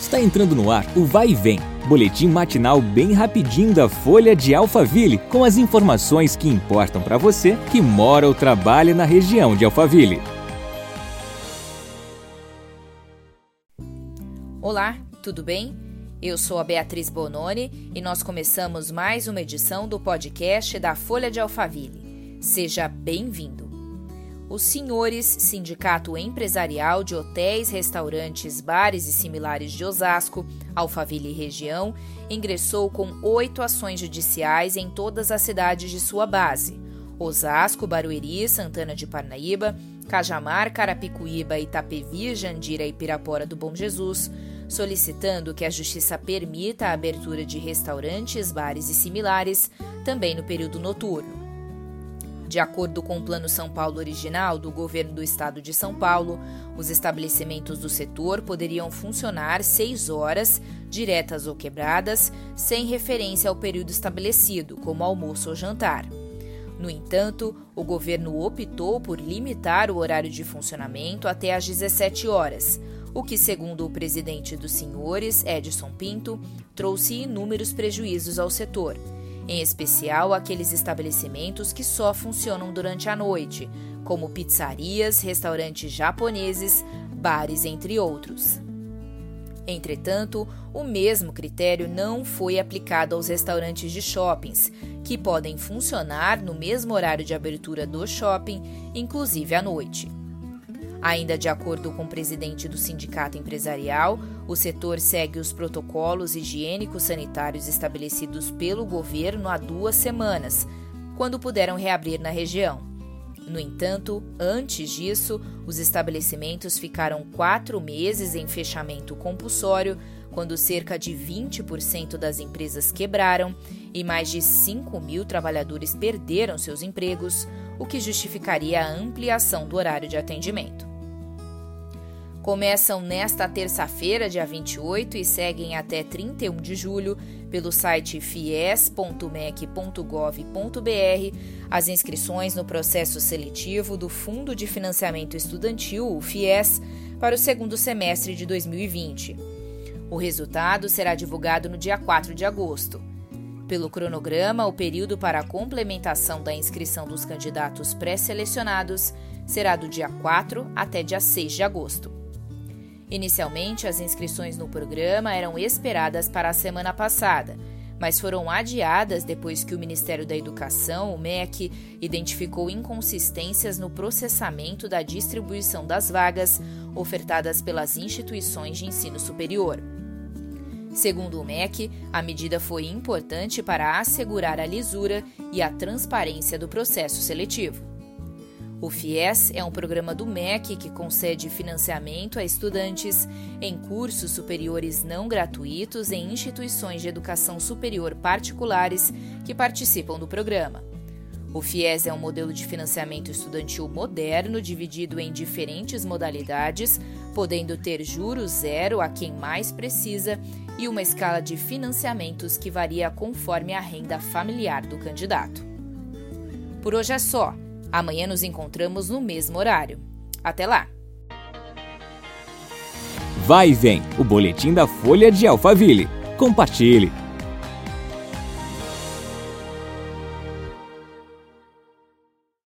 Está entrando no ar o Vai e Vem, boletim matinal bem rapidinho da Folha de Alphaville, com as informações que importam para você que mora ou trabalha na região de Alphaville. Olá, tudo bem? Eu sou a Beatriz Bononi e nós começamos mais uma edição do podcast da Folha de Alphaville. Seja bem-vindo os senhores Sindicato Empresarial de Hotéis, Restaurantes, Bares e Similares de Osasco, Alphaville e região, ingressou com oito ações judiciais em todas as cidades de sua base: Osasco, Barueri, Santana de Parnaíba, Cajamar, Carapicuíba, Itapevi, Jandira e Pirapora do Bom Jesus, solicitando que a Justiça permita a abertura de restaurantes, bares e similares também no período noturno. De acordo com o Plano São Paulo original do governo do estado de São Paulo, os estabelecimentos do setor poderiam funcionar seis horas, diretas ou quebradas, sem referência ao período estabelecido, como almoço ou jantar. No entanto, o governo optou por limitar o horário de funcionamento até às 17 horas, o que, segundo o presidente dos senhores, Edson Pinto, trouxe inúmeros prejuízos ao setor em especial aqueles estabelecimentos que só funcionam durante a noite, como pizzarias, restaurantes japoneses, bares, entre outros. Entretanto, o mesmo critério não foi aplicado aos restaurantes de shoppings, que podem funcionar no mesmo horário de abertura do shopping, inclusive à noite. Ainda de acordo com o presidente do sindicato empresarial, o setor segue os protocolos higiênicos sanitários estabelecidos pelo governo há duas semanas, quando puderam reabrir na região. No entanto, antes disso, os estabelecimentos ficaram quatro meses em fechamento compulsório, quando cerca de 20% das empresas quebraram e mais de 5 mil trabalhadores perderam seus empregos, o que justificaria a ampliação do horário de atendimento começam nesta terça-feira, dia 28, e seguem até 31 de julho pelo site fies.mec.gov.br as inscrições no processo seletivo do Fundo de Financiamento Estudantil, o FIES, para o segundo semestre de 2020. O resultado será divulgado no dia 4 de agosto. Pelo cronograma, o período para a complementação da inscrição dos candidatos pré-selecionados será do dia 4 até dia 6 de agosto. Inicialmente, as inscrições no programa eram esperadas para a semana passada, mas foram adiadas depois que o Ministério da Educação, o MEC, identificou inconsistências no processamento da distribuição das vagas ofertadas pelas instituições de ensino superior. Segundo o MEC, a medida foi importante para assegurar a lisura e a transparência do processo seletivo. O FIES é um programa do MEC que concede financiamento a estudantes em cursos superiores não gratuitos em instituições de educação superior particulares que participam do programa. O FIES é um modelo de financiamento estudantil moderno dividido em diferentes modalidades, podendo ter juros zero a quem mais precisa e uma escala de financiamentos que varia conforme a renda familiar do candidato. Por hoje é só. Amanhã nos encontramos no mesmo horário. Até lá! Vai e vem o boletim da Folha de Alphaville. Compartilhe!